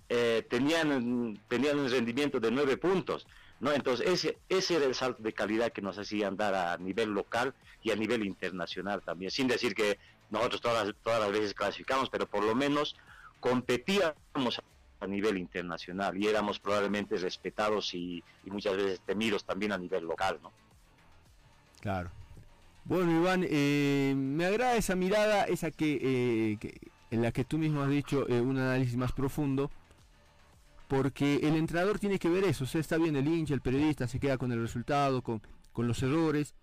eh, tenían, tenían un rendimiento de nueve puntos. ¿no? Entonces ese, ese era el salto de calidad que nos hacían dar a nivel local y a nivel internacional también, sin decir que nosotros todas, todas las veces clasificamos, pero por lo menos competíamos a nivel internacional y éramos probablemente respetados y, muchas veces temidos también a nivel local. ¿no? Claro. Bueno, Iván, eh, me agrada esa mirada, esa que, eh, que en la que tú mismo has dicho eh, un análisis más profundo, porque el entrenador tiene que ver eso, o está bien el hincha, el periodista se queda con el resultado, con, los errores,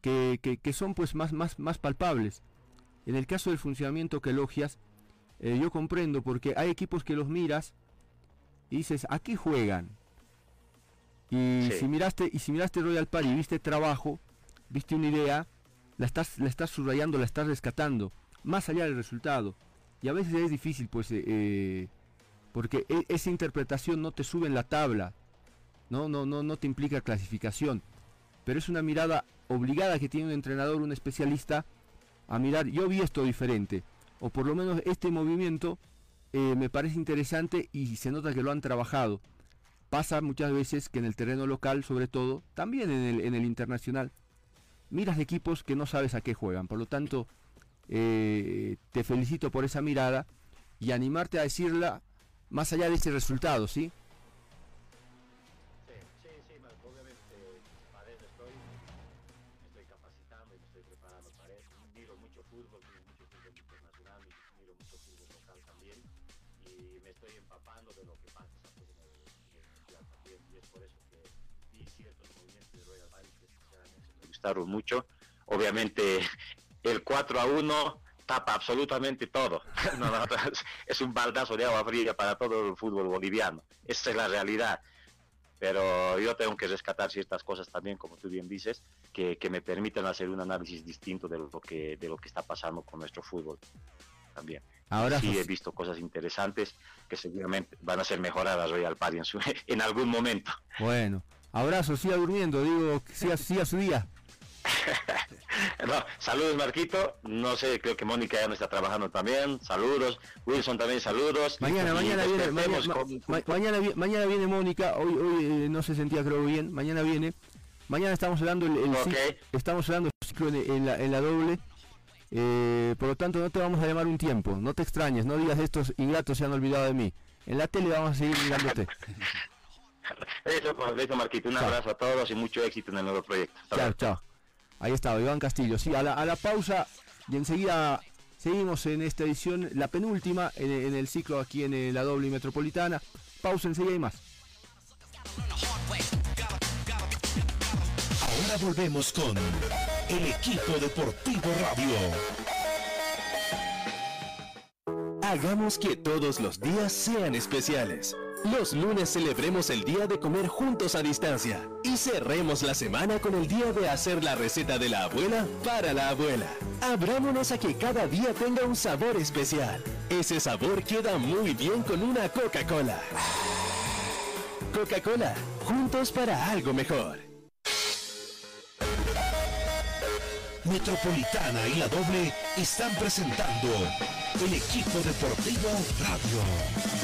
que, son pues más, más, más palpables. En el caso del funcionamiento que elogias, eh, yo comprendo, porque hay equipos que los miras y dices, ¿a qué juegan? Y si miraste, y si miraste Royal Party y viste trabajo, viste una idea, la estás, la estás subrayando, la estás rescatando, más allá del resultado. Y a veces es difícil, pues, eh, eh, porque e, esa interpretación no te sube en la tabla, no, no, no, no te implica clasificación, pero es una mirada obligada que tiene un entrenador, un especialista, a mirar, yo vi esto diferente, o por lo menos este movimiento eh, me parece interesante y se nota que lo han trabajado. Pasa muchas veces que en el terreno local, sobre todo, también en el, internacional, miras equipos que no sabes a qué juegan, por lo tanto, eh, te felicito por esa mirada y animarte a decirla más allá de ese resultado. Sí, también y me estoy empapando de lo que pasa en el también y es por eso que vi ciertos movimientos de Royal Bank que me gustaron mucho. Obviamente el 4 a 1 tapa absolutamente todo. es un baldazo de agua fría para todo el fútbol boliviano. Esa es la realidad. Pero yo tengo que rescatar ciertas cosas también, como tú bien dices, que, me permiten hacer un análisis distinto de lo que de lo que está pasando con nuestro fútbol también. Ahora sí he visto cosas interesantes que seguramente van a ser mejoradas hoy al Party en, en algún momento. Bueno, abrazo, siga durmiendo, digo, siga, siga su día. no, saludos Marquito, no sé, creo que Mónica ya no está trabajando también, saludos, Wilson también saludos. Mañana, mañana viene, mañana, viene Mónica, hoy, hoy eh, no se sentía creo bien, mañana viene, mañana estamos hablando el, ciclo, estamos hablando ciclo en, la, en la doble, eh, por lo tanto no te vamos a llamar un tiempo, no te extrañes, no digas estos ingratos se han olvidado de mí, en la tele vamos a seguir mirándote. Eso, eso Marquito, un abrazo a todos y mucho éxito en el nuevo proyecto. chao, chao. Ahí estaba, Iván Castillo. Sí, a la, pausa y enseguida seguimos en esta edición, la penúltima en, el ciclo aquí en la doble metropolitana. Pausa enseguida y más. Ahora volvemos con el equipo deportivo radio. Hagamos que todos los días sean especiales. Los lunes celebremos el día de comer juntos a distancia y cerremos la semana con el día de hacer la receta de la abuela para la abuela. Abrámonos a que cada día tenga un sabor especial. Ese sabor queda muy bien con una Coca-Cola. Coca-Cola, juntos para algo mejor. Metropolitana y la doble están presentando el equipo deportivo Radio.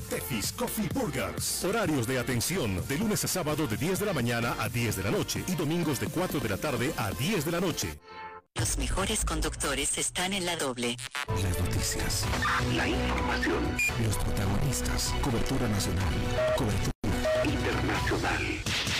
Tefis Coffee Burgers. Horarios de atención de lunes a sábado de 10 de la mañana a 10 de la noche y domingos de 4 de la tarde a 10 de la noche. Los mejores conductores están en la doble. Las noticias, la información, los protagonistas, cobertura nacional, cobertura internacional.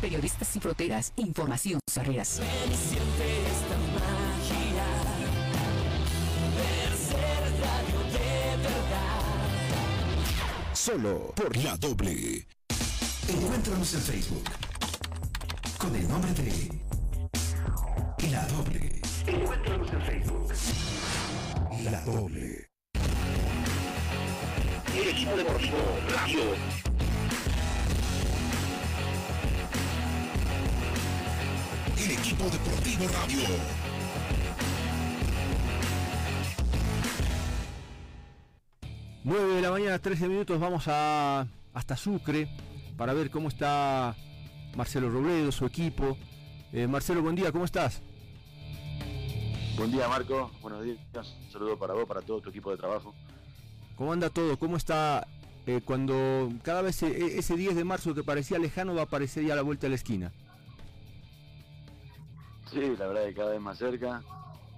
Periodistas sin fronteras, información sin barreras. Solo por la doble. Encuéntranos en Facebook con el nombre de La Doble. Encuéntranos en Facebook. La Doble. El equipo deportivo Radio. Equipo deportivo Radio. Nueve de la mañana, 13 minutos, vamos a hasta Sucre para ver cómo está Marcelo Robledo, su equipo. Eh, Marcelo, buen día, ¿cómo estás? Buen día Marco, buenos días, un saludo para vos, para todo tu equipo de trabajo. ¿Cómo anda todo? ¿Cómo está eh, cuando cada vez eh, ese 10 de marzo que parecía lejano va a aparecer ya a la vuelta de la esquina? Sí, la verdad que cada vez más cerca,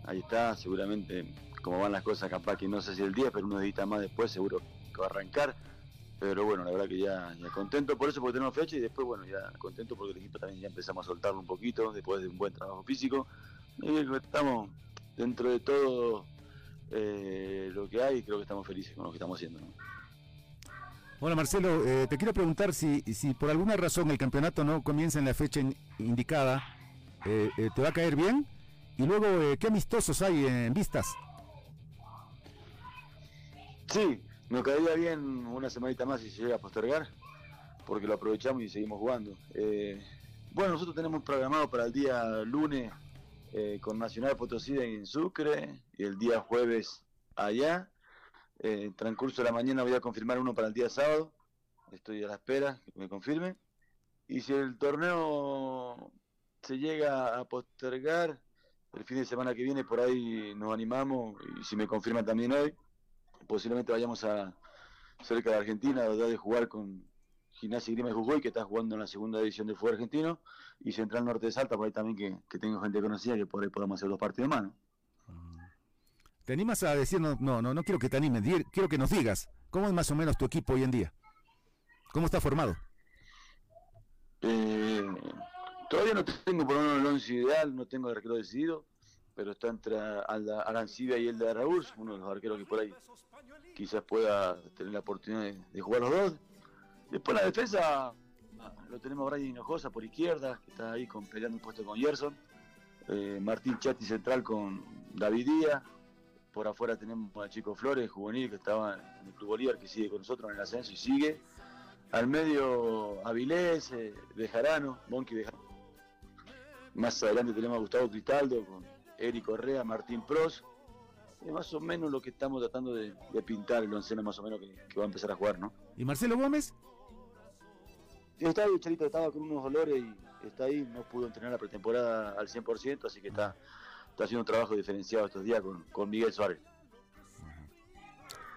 ahí está, seguramente como van las cosas, capaz que no sé si el 10, pero unos días más después seguro que va a arrancar. Pero bueno, la verdad que ya, contento por eso, porque tenemos fecha y después, bueno, ya contento porque el equipo también ya empezamos a soltarlo un poquito después de un buen trabajo físico. Y estamos dentro de todo eh, lo que hay, creo que estamos felices con lo que estamos haciendo. ¿no? Bueno, Marcelo, eh, te quiero preguntar si, si por alguna razón el campeonato no comienza en la fecha in- indicada, eh, eh, ¿te va a caer bien? Y luego, eh, ¿qué amistosos hay en vistas? Sí, nos caería bien una semanita más si se llega a postergar, porque lo aprovechamos y seguimos jugando. Bueno, nosotros tenemos programado para el día lunes con Nacional Potosí en Sucre y el día jueves allá. En transcurso de la mañana voy a confirmar uno para el día sábado. Estoy a la espera que me confirme. Y si el torneo se llega a postergar, el fin de semana que viene por ahí nos animamos y si me confirman también hoy, posiblemente vayamos a cerca de Argentina, a de jugar con Gimnasia y Grima de Jujuy, que está jugando en la segunda división del fútbol argentino, y Central Norte de Salta, por ahí también que, que tengo gente conocida, que por ahí podamos hacer dos partidos más. ¿no? ¿Te animas a decir, no, no, no, no quiero que te animes, quiero que nos digas, ¿cómo es más o menos tu equipo hoy en día? ¿Cómo está formado? Eh, todavía no tengo por lo el once ideal, no tengo el arquero decidido, pero está entre Arancibia y el de Raúl, uno de los arqueros que por ahí quizás pueda tener la oportunidad de, jugar los dos. Después la defensa lo tenemos a Brian Hinojosa por izquierda, que está ahí con, peleando un puesto con Gerson. Eh, Martín Chatti central con David Díaz. Por afuera tenemos a Chico Flores, juvenil, que estaba en el Club Bolívar, que sigue con nosotros en el ascenso y sigue. Al medio Avilés, eh, Bejarano, Bonqui Bejarano. Más adelante tenemos a Gustavo Cristaldo con Eric Correa, Martín Pros. es más o menos lo que estamos tratando de, pintar el onceno más o menos que, va a empezar a jugar, ¿no? ¿Y Marcelo Gómez? Sí, está ahí, Charito, estaba con unos dolores y está ahí, no pudo entrenar la pretemporada al 100%, así que está, está haciendo un trabajo diferenciado estos días con, con Miguel Suárez.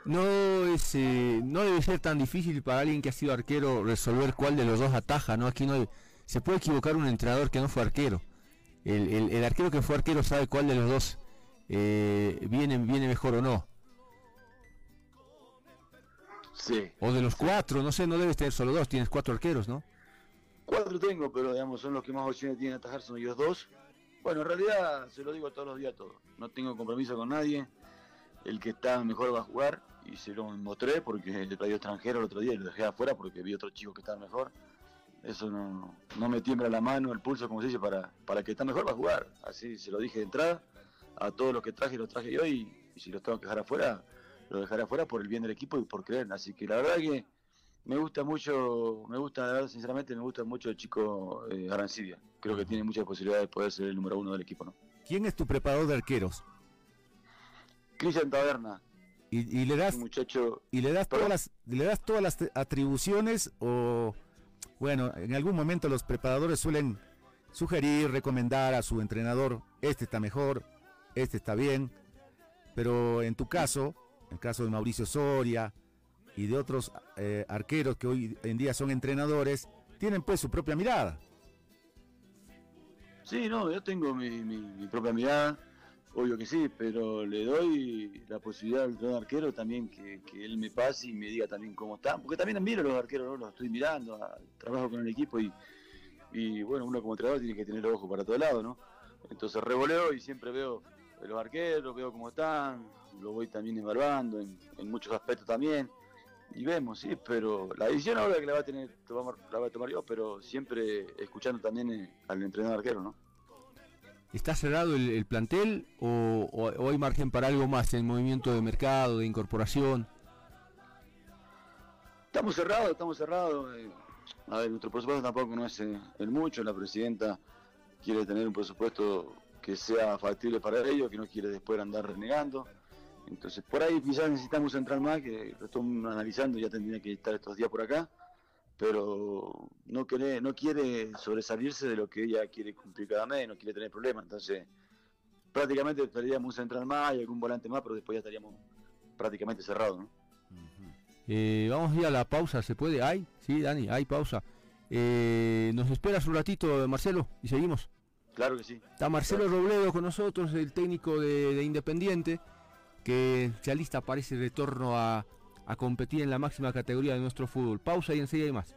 No, es, eh, no debe ser tan difícil para alguien que ha sido arquero resolver cuál de los dos ataja, ¿no? Aquí no se puede equivocar un entrenador que no fue arquero. El, el, arquero que fue arquero sabe cuál de los dos eh, viene, viene mejor o no. Sí. O de los cuatro, no sé, no debes tener solo dos, tienes cuatro arqueros, ¿no? Cuatro tengo, pero digamos, son los que más opciones tienen atajar, son ellos dos. Bueno, en realidad se lo digo todos los días a todos. No tengo compromiso con nadie. El que está mejor va a jugar y se lo mostré porque le traía extranjero el otro día y lo dejé afuera porque vi otro chico que estaba mejor. Eso no, no me tiembla la mano, el pulso, como se dice, para, para que está mejor va a jugar. Así se lo dije de entrada. A todos los que traje, los traje yo y, si los tengo que dejar afuera, los dejaré afuera por el bien del equipo y por creer. Así que la verdad que me gusta mucho, me gusta, la verdad, sinceramente, me gusta mucho el chico eh, Arancibia. Creo que tiene muchas posibilidades de poder ser el número uno del equipo, ¿no? ¿Quién es tu preparador de arqueros? Cristian Taberna. Y, le das muchacho y le das todas las le das todas las atribuciones o bueno en algún momento los preparadores suelen sugerir recomendar a su entrenador este está mejor este está bien pero en tu caso en el caso de Mauricio Soria y de otros eh, arqueros que hoy en día son entrenadores tienen pues su propia mirada. Sí no yo tengo mi propia mirada Obvio que sí, pero le doy la posibilidad al arquero también que, él me pase y me diga también cómo están, porque también miro los arqueros, ¿no? los estoy mirando, trabajo con el equipo y, y bueno, uno como entrenador tiene que tener ojo para todo lado, ¿no? Entonces revoleo y siempre veo los arqueros, veo cómo están, lo voy también evaluando en, muchos aspectos también y vemos, sí, pero la decisión ahora que la va a tener, la va a tomar yo, pero siempre escuchando también eh, al entrenador arquero, ¿no? ¿Está cerrado el, plantel o, hay margen para algo más en movimiento de mercado, de incorporación? Estamos cerrados, estamos cerrados. Eh, a ver, nuestro presupuesto tampoco no es eh, el mucho. La presidenta quiere tener un presupuesto que sea factible para ellos, que no quiere después andar renegando. Entonces, por ahí quizás necesitamos entrar más, que lo estamos analizando, ya tendría que estar estos días por acá pero no quiere, no quiere sobresalirse de lo que ella quiere cumplir cada mes, no quiere tener problemas, entonces prácticamente estaríamos un central más y algún volante más, pero después ya estaríamos prácticamente cerrados. ¿no? Eh, vamos a ir a la pausa, ¿se puede? ¿Hay? Sí, Dani, hay pausa. Eh, ¿Nos esperas un ratito, Marcelo? Y seguimos. Claro que sí. Está Marcelo Robledo con nosotros, el técnico de, de Independiente, que se alista para ese retorno a, a competir en la máxima categoría de nuestro fútbol. Pausa y enseguida hay más.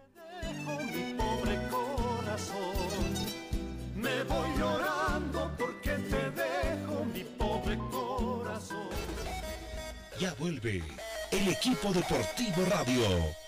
Me voy llorando porque te dejo mi pobre corazón. Ya vuelve el equipo deportivo radio.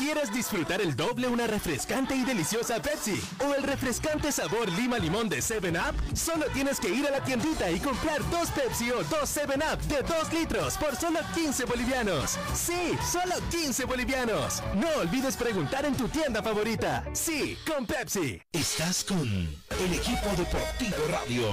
¿Quieres disfrutar el doble una refrescante y deliciosa Pepsi? ¿O el refrescante sabor lima limón de 7-Up? Solo tienes que ir a la tiendita y comprar dos Pepsi o dos 7-Up de 2 litros por solo 15 bolivianos. Sí, solo 15 bolivianos. No olvides preguntar en tu tienda favorita. Sí, con Pepsi. Estás con el equipo deportivo radio.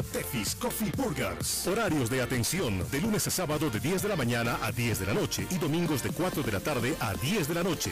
Tefis Coffee Burgers. Horarios de atención de lunes a sábado de 10 de la mañana a 10 de la noche y domingos de 4 de la tarde a 10 de la noche.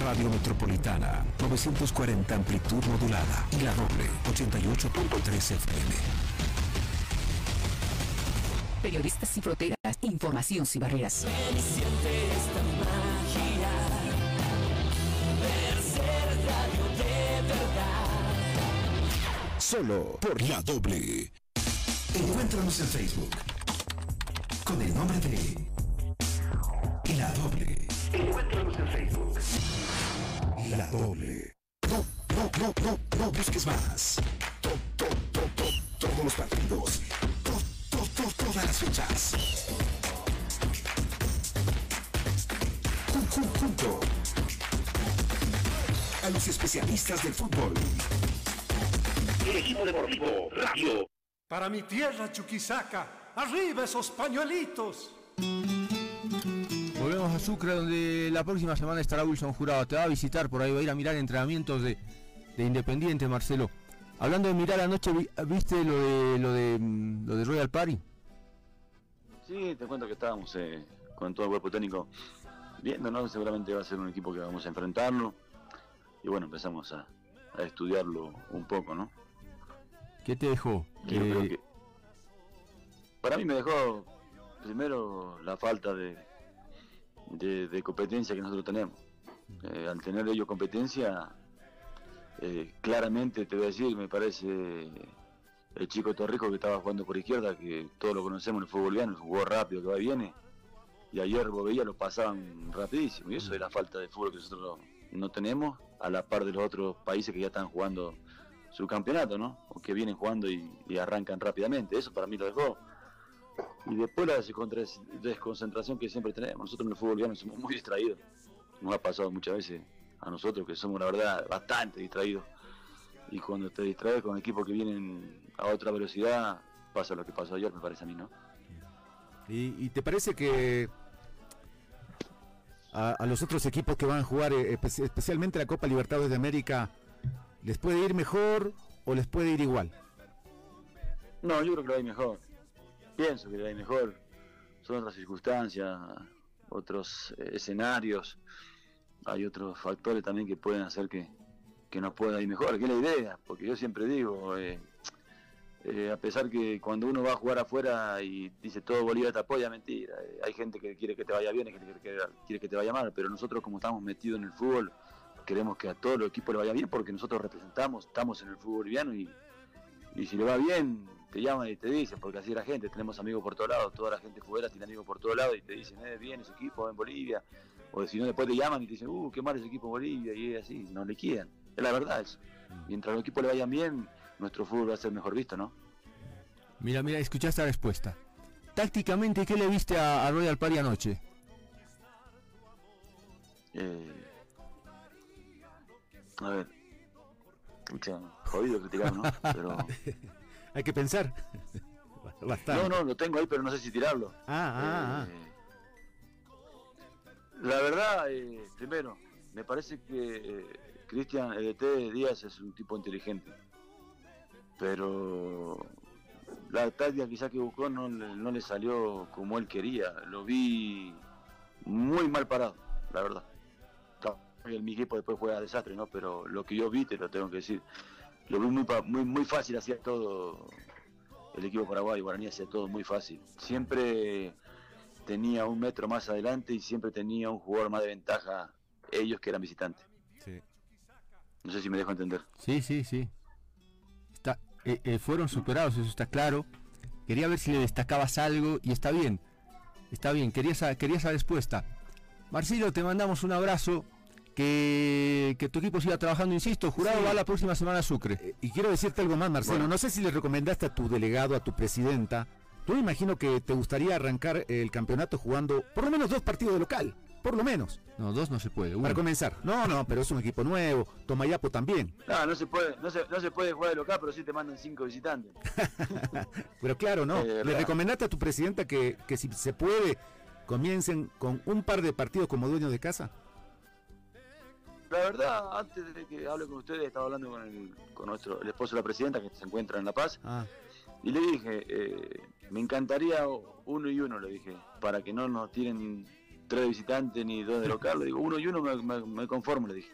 Radio Metropolitana, 940 amplitud modulada y la doble, 88.3 FM. Periodistas sin fronteras, información sin barreras. Solo por la doble. Encuéntranos en Facebook con el nombre de. Encuéntranos en Facebook. La Doble. No, no, no, no, no busques más. To- to- to- to- todos los partidos. To- to- to- todas las fechas. Jun- jun- Junto a los especialistas del fútbol. El equipo deportivo Radio. Para mi tierra, Chuquisaca, arriba esos pañuelitos. A Sucre donde la próxima semana estará Wilson Jurado. Te va a visitar por ahí, va a ir a mirar entrenamientos de, de Independiente, Marcelo. Hablando de mirar anoche, vi- ¿viste lo de lo de mm, lo de Royal Party? Sí, te cuento que estábamos eh, con todo el cuerpo técnico viendo, ¿no? Seguramente va a ser un equipo que vamos a enfrentarlo. Y bueno, empezamos a, a estudiarlo un poco, ¿no? ¿Qué te dejó? Eh, que- Para mí me dejó primero la falta de, de, de competencia que nosotros tenemos. Eh, al tener ellos competencia, eh, claramente te voy a decir, me parece el chico Torrico que estaba jugando por izquierda, que todos lo conocemos en el fútbol boliviano, jugó rápido, que va y viene. Y ayer vos veías, lo pasaban rapidísimo. Y eso es la falta de fútbol que nosotros no tenemos, a la par de los otros países que ya están jugando su campeonato, ¿no? O que vienen jugando y, y arrancan rápidamente. Eso para mí lo dejó. Y después la desconcentración que siempre tenemos. Nosotros en el fútbol somos muy distraídos. Nos ha pasado muchas veces a nosotros que somos, la verdad, bastante distraídos. Y cuando te distraes con equipos que vienen a otra velocidad, pasa lo que pasó ayer, me parece a mí, ¿no? ¿Y, y te parece que a, a los otros equipos que van a jugar, eh, espe- especialmente la Copa Libertadores de América, les puede ir mejor o les puede ir igual? No, yo creo que lo hay mejor. Pienso que lo hay mejor. Son otras circunstancias, otros eh, escenarios. Hay otros factores también que pueden hacer que, que nos pueda ir mejor, que es la idea. Porque yo siempre digo, eh, eh, a pesar que cuando uno va a jugar afuera y dice todo Bolívar te apoya, mentira. Hay gente que quiere que te vaya bien y gente que quiere, que te vaya mal. Pero nosotros como estamos metidos en el fútbol, queremos que a todos los equipos le vaya bien porque nosotros representamos, estamos en el fútbol boliviano y, y si le va bien, te llaman y te dicen, porque así la gente, tenemos amigos por todos lados, toda la gente fuera tiene amigos por todos lados y te dicen, eh, bien ese equipo en Bolivia, o si no después te llaman y te dicen, uh, qué mal ese equipo en Bolivia, y es así, no le quieran, es la verdad eso. Mientras los equipos le vayan bien, nuestro fútbol va a ser mejor visto, ¿no? Mira, mira, escucha esta respuesta. Tácticamente, ¿qué le viste a, a Royal Party anoche? Eh, a ver, pucha, jodido criticar, ¿no? Pero... Hay que pensar. Bastante. No, no, lo tengo ahí, pero no sé si tirarlo. Ah, ah, Eh, La verdad, eh, primero, me parece que eh, Cristian EDT Díaz es un tipo inteligente. Pero la táctica quizá que buscó no, le- no le salió como él quería. Lo vi muy mal parado, la verdad. Claro, el- Mi equipo después juega desastre, ¿no? Pero lo que yo vi, te lo tengo que decir, lo vi muy, muy, muy fácil, hacía todo el equipo paraguayo, Guaraní hacía todo muy fácil. Siempre tenía un metro más adelante y siempre tenía un jugador más de ventaja, ellos que eran visitantes. Sí. No sé si me dejo entender. Sí, sí, sí. Está, eh, eh, fueron superados, eso está claro. Quería ver si le destacabas algo y está bien. Está bien, quería esa, quería esa respuesta. Marcelo, te mandamos un abrazo. Que, que tu equipo siga trabajando, insisto. Jurado Sí. va la próxima semana a Sucre. Eh, Y quiero decirte algo más, Marcelo. Bueno. No sé si le recomendaste a tu delegado, a tu presidenta. Tú me imagino que te gustaría arrancar el campeonato jugando por lo menos dos partidos de local. Por lo menos. No, dos no se puede. uno. Para comenzar. No, no, pero es un equipo nuevo. Tomayapo también. No, no se puede, no se, no se puede jugar de local, pero sí te mandan cinco visitantes. Pero claro, no. Eh, Le recomendaste a tu presidenta que, que si se puede, comiencen con un par de partidos como dueños de casa. La verdad, antes de que hable con ustedes, estaba hablando con, el, con nuestro, el esposo de la presidenta que se encuentra en La Paz. Ah, Y le dije, eh, me encantaría uno y uno, le dije, para que no nos tiren tres de visitante ni dos de local. Le digo, uno y uno me, me- me conformo, le dije.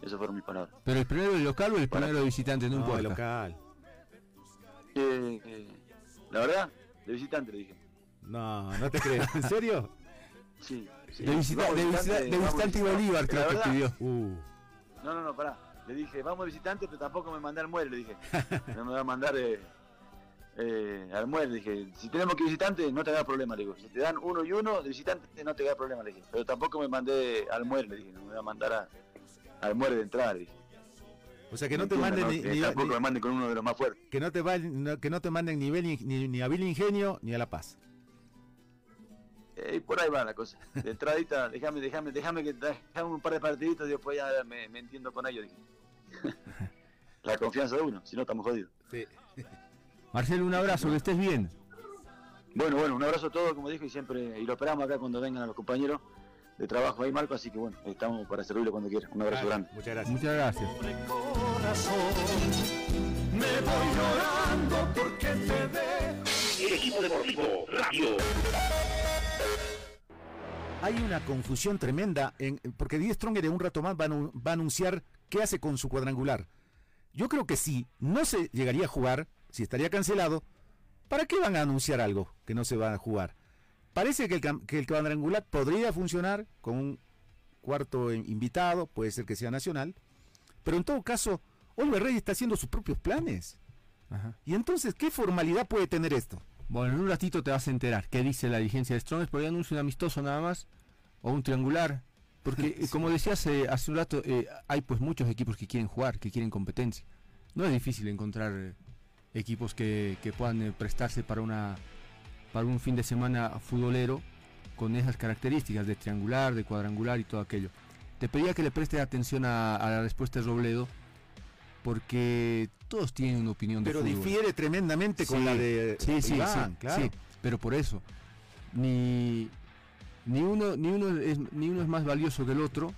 Esas fueron mis palabras. Pero el primero de local o el primero de visitante, no, No, importa. local. Eh, eh, la verdad, de visitante le dije. No, no te creo. ¿En serio? Sí. Sí. De, visita- Vamos de visitante y Bolívar creo que pidió. Uh, No, no, no, pará. Le dije, vamos visitante, pero tampoco me mandé al muere, le dije. No me va a mandar eh, eh, al muere, le dije. Si tenemos que ir visitante, no te hagas problema, le digo. Si te dan uno y uno de visitante, no te hagas problema, le dije. Pero tampoco me mandé al muere, le dije. No me va a mandar a- al muere de entrada, le dije. o sea que no te Entiendan, manden ¿no? ni, tampoco ni- me manden con uno de los más fuertes. que no te va- que no te manden ni, ni, ni a Vil Ingenio ni a La Paz. Eh, y por ahí va la cosa. De entradita, déjame, déjame, déjame que déjame un par de partiditos y después ya me, me entiendo con ellos. la confianza de uno, si no estamos jodidos. Sí. Marcelo, un abrazo, que estés bien. Bueno, bueno, un abrazo a todos, como dijo, y siempre, y lo esperamos acá cuando vengan los compañeros de trabajo ahí, Marco, así que bueno, estamos para servirlo cuando quieran. Un abrazo grande. Muchas gracias. Muchas gracias. Me voy llorando porque te dejo. Equipo Deportivo Radio. Hay una confusión tremenda en, porque Die Stronger en un rato más va a, anunciar qué hace con su cuadrangular. Yo creo que sí, no se llegaría a jugar, si estaría cancelado, ¿para qué van a anunciar algo que no se va a jugar? Parece que el, cam- que el cuadrangular podría funcionar con un cuarto in- invitado, puede ser que sea nacional, pero en todo caso, Oliver Rey está haciendo sus propios planes. Ajá. Y entonces, ¿qué formalidad puede tener esto? Bueno, en un ratito te vas a enterar qué dice la dirigencia de Strongest, pero ya anuncio un amistoso nada más, o un triangular. Porque, eh, como decías eh, hace un rato, eh, hay pues muchos equipos que quieren jugar, que quieren competencia. No es difícil encontrar eh, equipos que, que puedan prestarse para una para un fin de semana futbolero con esas características de triangular, de cuadrangular y todo aquello. Te pedía que le prestes atención a, a la respuesta de Robledo, porque todos tienen una opinión de Pero fútbol. difiere tremendamente con Sí, la de sí, sí, Iván, sí, claro. sí, pero por eso ni ni uno ni uno es ni uno es más valioso que el otro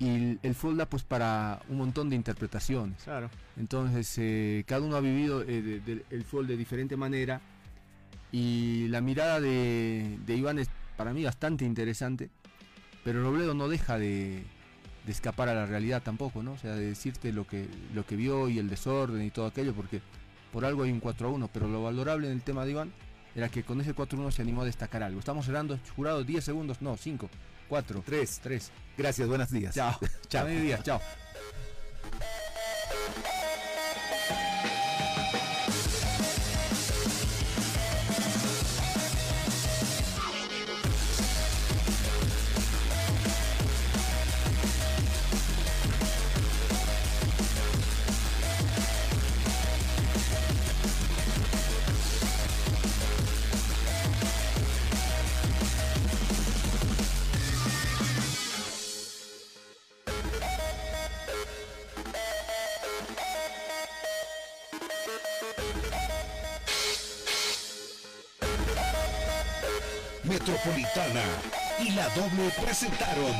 y el, el fútbol da pues para un montón de interpretaciones Claro. entonces eh, cada uno ha vivido eh, de- de- el fútbol de diferente manera y la mirada de, de Iván es para mí bastante interesante pero Robledo no deja de, de escapar a la realidad tampoco no o sea de decirte lo que lo que vio y el desorden y todo aquello porque por algo hay un 4 a 1 pero lo valorable en el tema de Iván era que con ese 4 a 1 se animó a destacar algo estamos cerrando jurado 10 segundos no 5 4 Tres. 3 Gracias, buenos días. chao Chao. A mediodía, chao doble presentaron